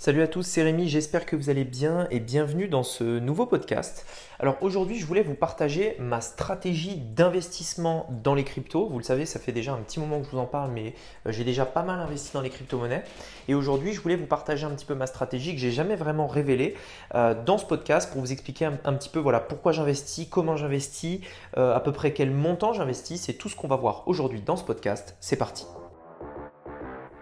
Salut à tous, c'est Rémi, j'espère que vous allez bien et bienvenue dans ce nouveau podcast. Alors aujourd'hui, je voulais vous partager ma stratégie d'investissement dans les cryptos. Vous le savez, ça fait déjà un petit moment que je vous en parle, mais euh, j'ai déjà pas mal investi dans les crypto-monnaies. Et aujourd'hui, je voulais vous partager un petit peu ma stratégie que j'ai jamais vraiment révélée euh, dans ce podcast pour vous expliquer un, petit peu voilà, pourquoi j'investis, comment j'investis, euh, à peu près quel montant j'investis. C'est tout ce qu'on va voir aujourd'hui dans ce podcast. C'est parti.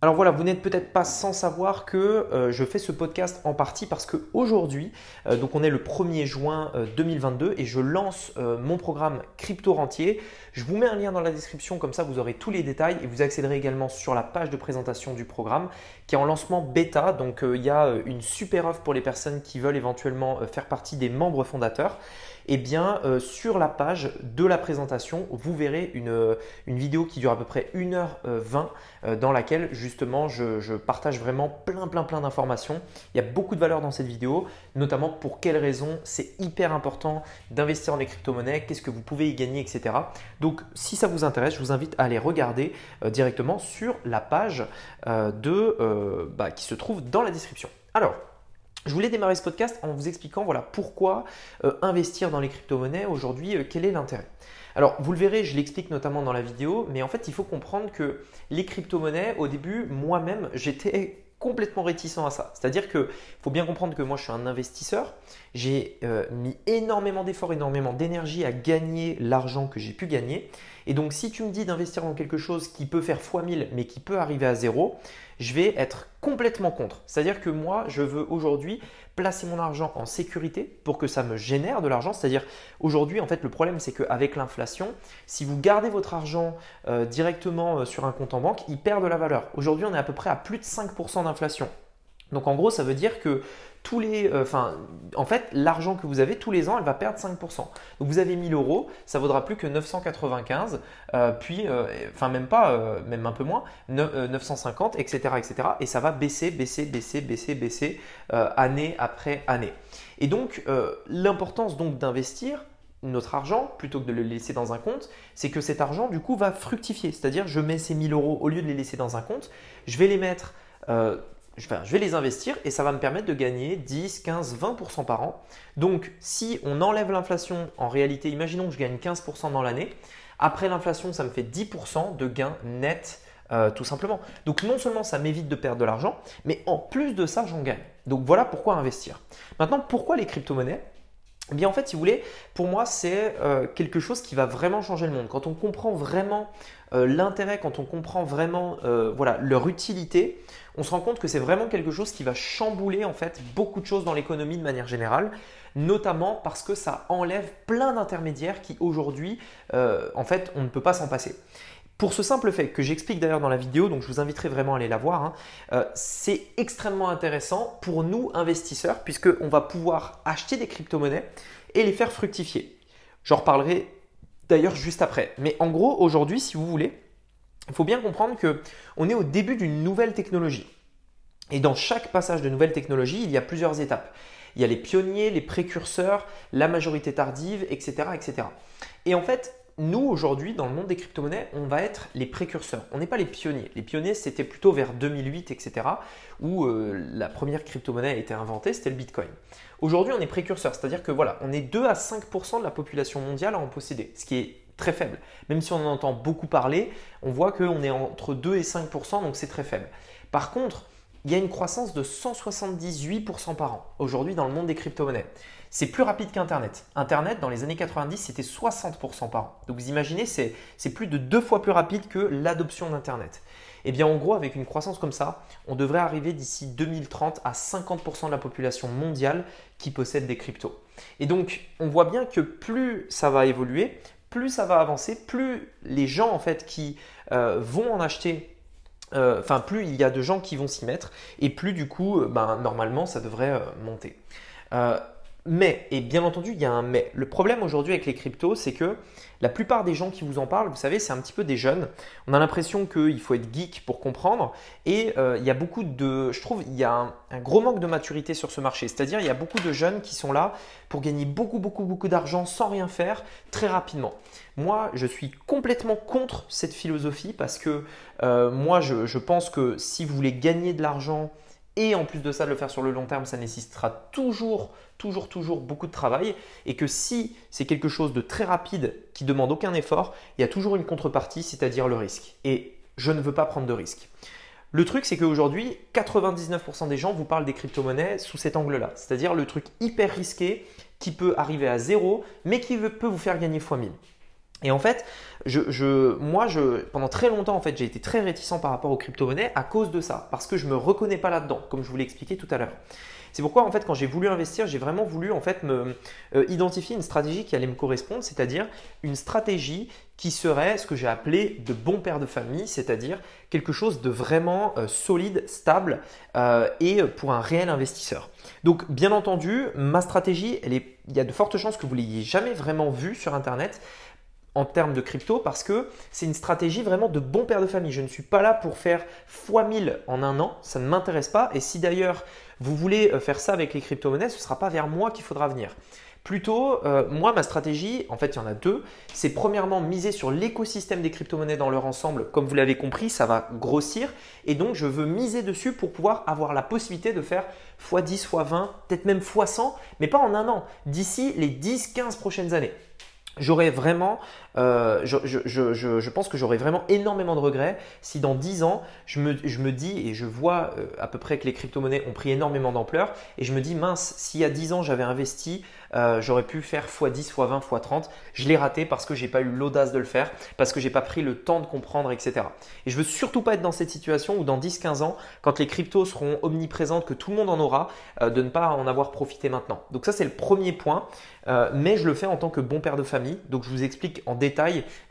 Alors voilà, vous n'êtes peut-être pas sans savoir que euh, je fais ce podcast en partie parce qu'aujourd'hui, euh, donc on est le 1er juin 2022 euh, et je lance mon programme Crypto Rentier. Je vous mets un lien dans la description, comme ça vous aurez tous les détails et vous accéderez également sur la page de présentation du programme qui est en lancement bêta. Donc il y a une super offre pour les personnes qui veulent éventuellement faire partie des membres fondateurs eh bien, euh, sur la page de la présentation, vous verrez une, euh, vidéo qui dure à peu près 1h20 euh, dans laquelle justement je, partage vraiment plein, plein, plein d'informations. Il y a beaucoup de valeur dans cette vidéo, notamment pour quelles raisons c'est hyper important d'investir dans les crypto-monnaies, qu'est-ce que vous pouvez y gagner, etc. Donc, si ça vous intéresse, je vous invite à aller regarder directement sur la page de, bah, qui se trouve dans la description. Alors, je voulais démarrer ce podcast en vous expliquant voilà, pourquoi euh, investir dans les crypto-monnaies aujourd'hui, euh, quel est l'intérêt. Alors, vous le verrez, je l'explique notamment dans la vidéo, mais en fait, il faut comprendre que les crypto-monnaies, au début, moi-même, j'étais complètement réticent à ça. C'est-à-dire qu'il faut bien comprendre que moi, je suis un investisseur. J'ai euh, mis énormément d'efforts, énormément d'énergie à gagner l'argent que j'ai pu gagner. Et donc, si tu me dis d'investir dans quelque chose qui peut faire x1000, mais qui peut arriver à zéro, je vais être complètement contre. C'est-à-dire que moi, je veux aujourd'hui placer mon argent en sécurité pour que ça me génère de l'argent. C'est-à-dire aujourd'hui, en fait, le problème, c'est qu'avec l'inflation, si vous gardez votre argent euh, directement euh, sur un compte en banque, il perd de la valeur. Aujourd'hui, on est à peu près à plus de 5% d'inflation. Donc en gros, ça veut dire que tous les, euh, en fait, l'argent que vous avez tous les ans, elle va perdre 5%. Donc vous avez 1000 euros, ça vaudra plus que 995, euh, puis, euh, enfin même pas, même un peu moins, 950, etc., etc. Et ça va baisser, baisser, baisser, baisser, baisser, année après année. Et donc l'importance donc d'investir notre argent plutôt que de le laisser dans un compte, c'est que cet argent du coup va fructifier. C'est-à-dire je mets ces 1000 euros au lieu de les laisser dans un compte, je vais les mettre je vais les investir et ça va me permettre de gagner 10, 15, 20% par an. Donc si on enlève l'inflation, en réalité, imaginons que je gagne 15% dans l'année, après l'inflation, ça me fait 10% de gain net. Euh, tout simplement. Donc non seulement ça m'évite de perdre de l'argent, mais en plus de ça, j'en gagne. Donc voilà pourquoi investir. Maintenant, pourquoi les crypto-monnaies? Eh bien en fait, si vous voulez, pour moi, c'est euh, quelque chose qui va vraiment changer le monde. Quand on comprend vraiment euh, l'intérêt, quand on comprend vraiment euh, voilà, leur utilité, on se rend compte que c'est vraiment quelque chose qui va chambouler en fait beaucoup de choses dans l'économie de manière générale, notamment parce que ça enlève plein d'intermédiaires qui aujourd'hui, en fait, on ne peut pas s'en passer. Pour ce simple fait que j'explique d'ailleurs dans la vidéo, donc je vous inviterai vraiment à aller la voir, hein, euh, c'est extrêmement intéressant pour nous investisseurs puisqu'on va pouvoir acheter des crypto-monnaies et les faire fructifier. J'en reparlerai d'ailleurs juste après. Mais en gros, aujourd'hui, si vous voulez, il faut bien comprendre qu'on est au début d'une nouvelle technologie. Et dans chaque passage de nouvelle technologie, il y a plusieurs étapes. Il y a les pionniers, les précurseurs, la majorité tardive, etc. etc. Et en fait, nous, aujourd'hui, dans le monde des crypto-monnaies, on va être les précurseurs. On n'est pas les pionniers. Les pionniers, c'était plutôt vers 2008, etc., où euh, la première crypto-monnaie a été inventée, c'était le Bitcoin. Aujourd'hui, on est précurseurs, c'est-à-dire que voilà, on est 2 à 5% de la population mondiale à en posséder, ce qui est très faible. Même si on en entend beaucoup parler, on voit qu'on est entre 2 et 5%, donc c'est très faible. Par contre, il y a une croissance de 178% par an aujourd'hui dans le monde des crypto-monnaies. C'est plus rapide qu'Internet. Internet, dans les années 90, c'était 60% par an. Donc vous imaginez, c'est plus de deux fois plus rapide que l'adoption d'Internet. Et eh bien en gros, avec une croissance comme ça, on devrait arriver d'ici 2030 à 50% de la population mondiale qui possède des cryptos. Et donc, on voit bien que plus ça va évoluer, plus ça va avancer, plus les gens en fait qui euh, vont en acheter euh, enfin plus il y a de gens qui vont s'y mettre et plus du coup euh, ben, normalement ça devrait monter. Mais, et bien entendu, il y a un mais. Le problème aujourd'hui avec les cryptos, c'est que la plupart des gens qui vous en parlent, vous savez, c'est un petit peu des jeunes. On a l'impression qu'il faut être geek pour comprendre. Et euh, il y a beaucoup de. Je trouve, il y a un, gros manque de maturité sur ce marché. C'est-à-dire, il y a beaucoup de jeunes qui sont là pour gagner beaucoup, beaucoup, beaucoup d'argent sans rien faire très rapidement. Moi, je suis complètement contre cette philosophie parce que euh, moi, je pense que si vous voulez gagner de l'argent, et en plus de ça, de le faire sur le long terme, ça nécessitera toujours, toujours, toujours beaucoup de travail. Et que si c'est quelque chose de très rapide qui demande aucun effort, il y a toujours une contrepartie, c'est-à-dire le risque. Et je ne veux pas prendre de risque. Le truc, c'est qu'aujourd'hui, 99% des gens vous parlent des crypto-monnaies sous cet angle-là. C'est-à-dire le truc hyper risqué qui peut arriver à zéro, mais qui peut vous faire gagner x 1000. Et en fait, moi, pendant très longtemps, en fait, j'ai été très réticent par rapport aux crypto-monnaies à cause de ça, parce que je me reconnais pas là-dedans, comme je vous l'ai expliqué tout à l'heure. C'est pourquoi, en fait, quand j'ai voulu investir, j'ai vraiment voulu en fait me euh, identifier une stratégie qui allait me correspondre, c'est-à-dire une stratégie qui serait ce que j'ai appelé de bon père de famille, c'est-à-dire quelque chose de vraiment euh, solide, stable euh, et pour un réel investisseur. Donc, bien entendu, ma stratégie, il y a de fortes chances que vous l'ayez jamais vraiment vue sur Internet en termes de crypto parce que c'est une stratégie vraiment de bon père de famille. Je ne suis pas là pour faire x1000 en un an, ça ne m'intéresse pas. Et si d'ailleurs vous voulez euh, faire ça avec les crypto-monnaies, ce ne sera pas vers moi qu'il faudra venir. Plutôt, euh, moi, ma stratégie, en fait, il y en a deux. C'est premièrement miser sur l'écosystème des crypto-monnaies dans leur ensemble. Comme vous l'avez compris, ça va grossir. Et donc, je veux miser dessus pour pouvoir avoir la possibilité de faire x10, x20, peut-être même x100, mais pas en un an, d'ici les 10-15 prochaines années j'aurais vraiment, euh, je, pense que j'aurais vraiment énormément de regrets si dans 10 ans, je me, dis et je vois euh, à peu près que les crypto-monnaies ont pris énormément d'ampleur et je me dis mince, s'il y a 10 ans j'avais investi, euh, j'aurais pu faire x10, x20, x30. Je l'ai raté parce que j'ai pas eu l'audace de le faire, parce que j'ai pas pris le temps de comprendre, etc. Et je veux surtout pas être dans cette situation où dans 10-15 ans, quand les cryptos seront omniprésentes, que tout le monde en aura, de ne pas en avoir profité maintenant. Donc ça c'est le premier point. Mais je le fais en tant que bon père de famille. Donc je vous explique en détail,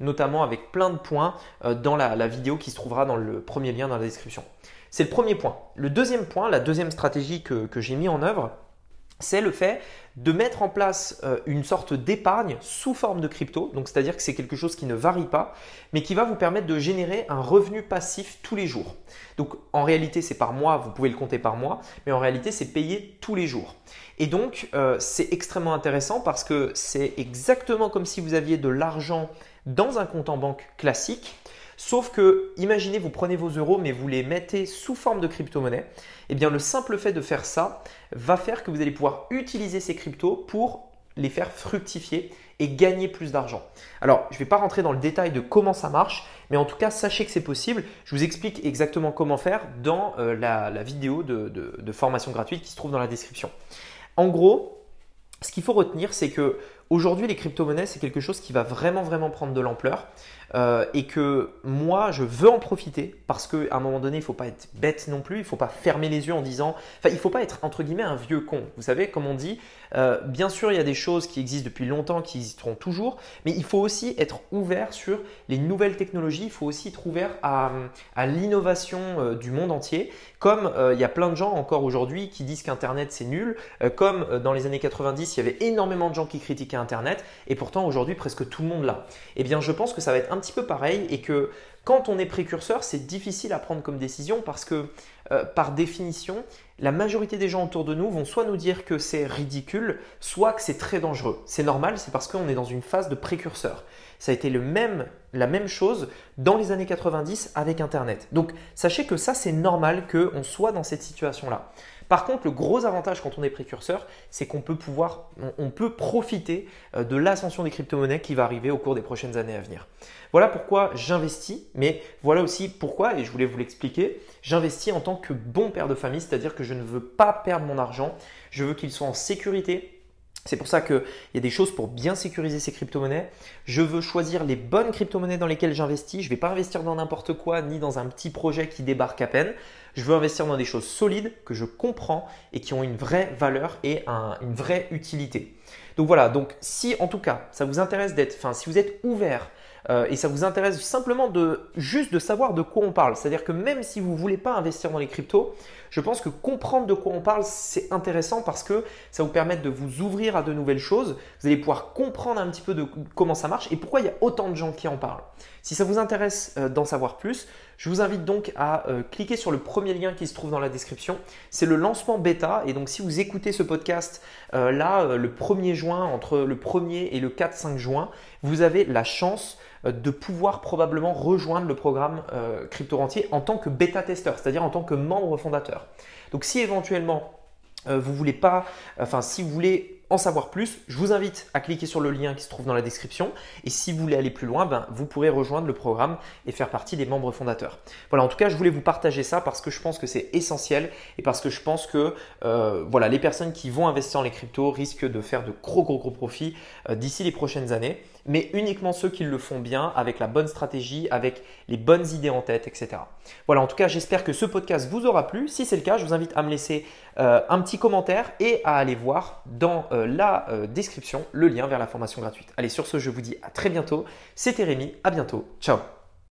notamment avec plein de points euh, dans la, vidéo qui se trouvera dans le premier lien dans la description. C'est le premier point. Le deuxième point, la deuxième stratégie que, que j'ai mis en œuvre, c'est le fait de mettre en place euh, une sorte d'épargne sous forme de crypto. Donc, c'est-à-dire que c'est quelque chose qui ne varie pas, mais qui va vous permettre de générer un revenu passif tous les jours. Donc, en réalité, c'est par mois, vous pouvez le compter par mois, mais en réalité, c'est payé tous les jours. Et donc, euh, c'est extrêmement intéressant parce que c'est exactement comme si vous aviez de l'argent dans un compte en banque classique Sauf que, imaginez, vous prenez vos euros, mais vous les mettez sous forme de crypto-monnaie. Eh bien, le simple fait de faire ça va faire que vous allez pouvoir utiliser ces cryptos pour les faire fructifier et gagner plus d'argent. Alors, je ne vais pas rentrer dans le détail de comment ça marche, mais en tout cas, sachez que c'est possible. Je vous explique exactement comment faire dans euh, la, vidéo de formation gratuite qui se trouve dans la description. En gros, ce qu'il faut retenir, c'est que aujourd'hui, les crypto-monnaies, c'est quelque chose qui va vraiment, vraiment prendre de l'ampleur. Euh, et que moi, je veux en profiter parce qu'à un moment donné, il ne faut pas être bête non plus, il ne faut pas fermer les yeux en disant, enfin, il ne faut pas être entre guillemets un vieux con. Vous savez, comme on dit, euh, bien sûr, il y a des choses qui existent depuis longtemps, qui existeront toujours, mais il faut aussi être ouvert sur les nouvelles technologies, il faut aussi être ouvert à, l'innovation euh, du monde entier, comme il y a plein de gens encore aujourd'hui qui disent qu'Internet c'est nul, comme dans les années 90, il y avait énormément de gens qui critiquaient Internet, et pourtant aujourd'hui presque tout le monde l'a. Eh bien, je pense que ça va être un petit peu pareil et que quand on est précurseur, c'est difficile à prendre comme décision parce que euh, par définition, la majorité des gens autour de nous vont soit nous dire que c'est ridicule, soit que c'est très dangereux. C'est normal, c'est parce qu'on est dans une phase de précurseur. Ça a été le même, la même chose dans les années 90 avec Internet. Donc sachez que ça, c'est normal qu'on soit dans cette situation-là. Par contre, le gros avantage quand on est précurseur, c'est qu'on peut pouvoir, on, peut profiter euh, de l'ascension des crypto-monnaies qui va arriver au cours des prochaines années à venir. Voilà pourquoi j'investis, mais voilà aussi pourquoi, et je voulais vous l'expliquer, j'investis en tant que bon père de famille, c'est-à-dire que je ne veux pas perdre mon argent, je veux qu'il soit en sécurité, c'est pour ça qu'il y a des choses pour bien sécuriser ces crypto-monnaies. Je veux choisir les bonnes crypto-monnaies dans lesquelles j'investis. Je ne vais pas investir dans n'importe quoi ni dans un petit projet qui débarque à peine. Je veux investir dans des choses solides que je comprends et qui ont une vraie valeur et une vraie utilité. Donc voilà, donc si en tout cas ça vous intéresse d'être, enfin si vous êtes ouvert euh, et ça vous intéresse simplement de juste de savoir de quoi on parle. C'est-à-dire que même si vous ne voulez pas investir dans les cryptos, je pense que comprendre de quoi on parle, c'est intéressant parce que ça vous permet de vous ouvrir à de nouvelles choses. Vous allez pouvoir comprendre un petit peu de comment ça marche et pourquoi il y a autant de gens qui en parlent. Si ça vous intéresse euh, d'en savoir plus, je vous invite donc à euh, cliquer sur le premier lien qui se trouve dans la description. C'est le lancement bêta et donc si vous écoutez ce podcast euh, là le 1er juin, entre le 1er et le 4-5 juin, vous avez la chance de pouvoir probablement rejoindre le programme Crypto Rentier en tant que bêta-testeur, c'est-à-dire en tant que membre fondateur. Donc si éventuellement vous voulez pas, enfin si vous voulez en savoir plus, je vous invite à cliquer sur le lien qui se trouve dans la description. Et si vous voulez aller plus loin, ben, vous pourrez rejoindre le programme et faire partie des membres fondateurs. Voilà, en tout cas, je voulais vous partager ça parce que je pense que c'est essentiel et parce que je pense que euh, voilà, les personnes qui vont investir dans les cryptos risquent de faire de gros, gros, gros profits euh, d'ici les prochaines années mais uniquement ceux qui le font bien, avec la bonne stratégie, avec les bonnes idées en tête, etc. Voilà, en tout cas, j'espère que ce podcast vous aura plu. Si c'est le cas, je vous invite à me laisser euh, un petit commentaire et à aller voir dans la euh, description le lien vers la formation gratuite. Allez, sur ce, je vous dis à très bientôt. C'était Rémi, à bientôt. Ciao